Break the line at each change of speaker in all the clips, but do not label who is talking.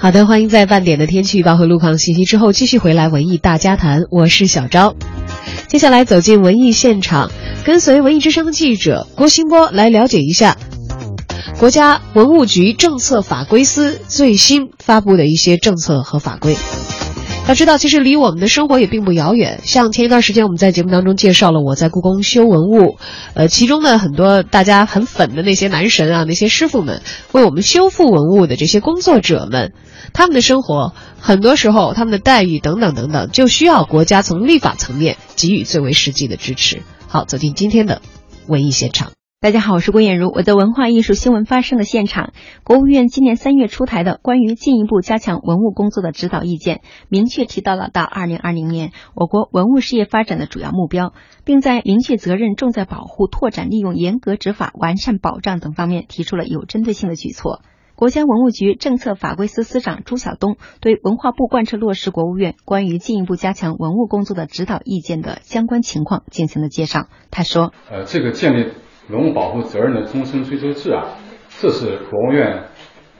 好的，欢迎在半点的天气预报和路况信息之后继续回来文艺大家谈，我是小昭。接下来走进文艺现场，跟随文艺之声记者郭新波来了解一下国家文物局政策法规司最新发布的一些政策和法规。要知道，其实离我们的生活也并不遥远。像前一段时间我们在节目当中介绍了我在故宫修文物，呃，其中的很多大家很粉的那些男神啊，那些师傅们为我们修复文物的这些工作者们，他们的生活很多时候他们的待遇等等等等，就需要国家从立法层面给予最为实际的支持。好，走进今天的文艺现场。
大家好，我是郭艳茹。我的文化艺术新闻发生的现场，国务院今年三月出台的关于进一步加强文物工作的指导意见，明确提到了到二零二零年我国文物事业发展的主要目标，并在明确责任、重在保护、拓展利用、严格执法、完善保障等方面提出了有针对性的举措。国家文物局政策法规司司长朱晓东对文化部贯彻落实国务院关于进一步加强文物工作的指导意见的相关情况进行了介绍。他说：“
呃，这个建立。”文物保护责任的终身追究制啊，这是国务院，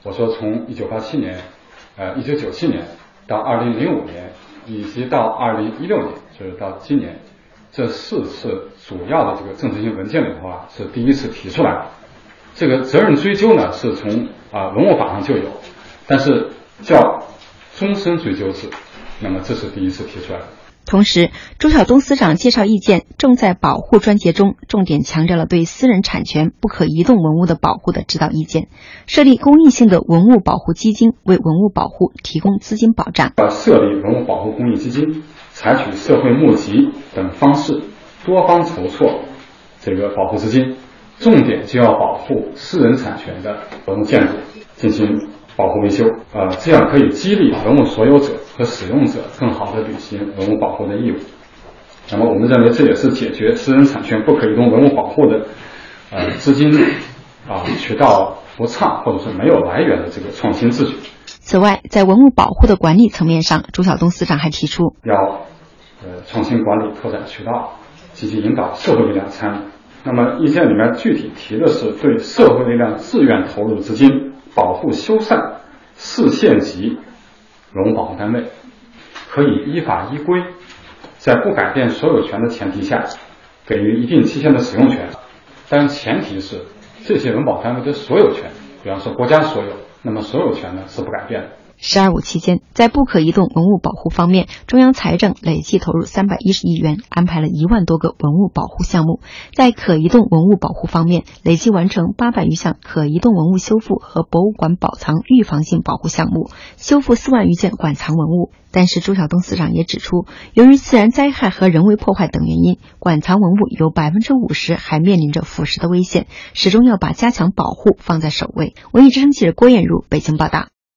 我说从一九八七年，呃一九九七年到二零零五年，以及到二零一六年，就是到今年，这四次主要的这个政策性文件里头啊，是第一次提出来。这个责任追究呢，是从啊文物法上就有，但是叫终身追究制，那么这是第一次提出来的。
同时，朱晓东司长介绍意见重在保护专节中，重点强调了对私人产权不可移动文物的保护的指导意见，设立公益性的文物保护基金，为文物保护提供资金保障。
要设立文物保护公益基金，采取社会募集等方式，多方筹措这个保护资金，重点就要保护私人产权的文物建筑进行。保护维修，呃，这样可以激励文物所有者和使用者更好的履行文物保护的义务。那么，我们认为这也是解决私人产权不可移动文物保护的，呃，资金啊渠道不畅或者是没有来源的这个创新秩序。
此外，在文物保护的管理层面上，朱晓东司长还提出，
要呃创新管理、拓展渠道，积极引导社会力量参与。那么，意见里面具体提的是对社会力量自愿投入资金。保护修缮市县级文物保护单位可以依法依规，在不改变所有权的前提下，给予一定期限的使用权，但前提是这些文保单位的所有权，比方说国家所有，那么所有权呢是不改变的。
十二五期间，在不可移动文物保护方面，中央财政累计投入三百一十亿元，安排了一万多个文物保护项目；在可移动文物保护方面，累计完成八百余项可移动文物修复和博物馆保藏预防性保护项目，修复四万余件馆藏文物。但是，朱晓东司长也指出，由于自然灾害和人为破坏等原因，馆藏文物有百分之五十还面临着腐蚀的危险，始终要把加强保护放在首位。文艺之声记者郭艳茹北京报道。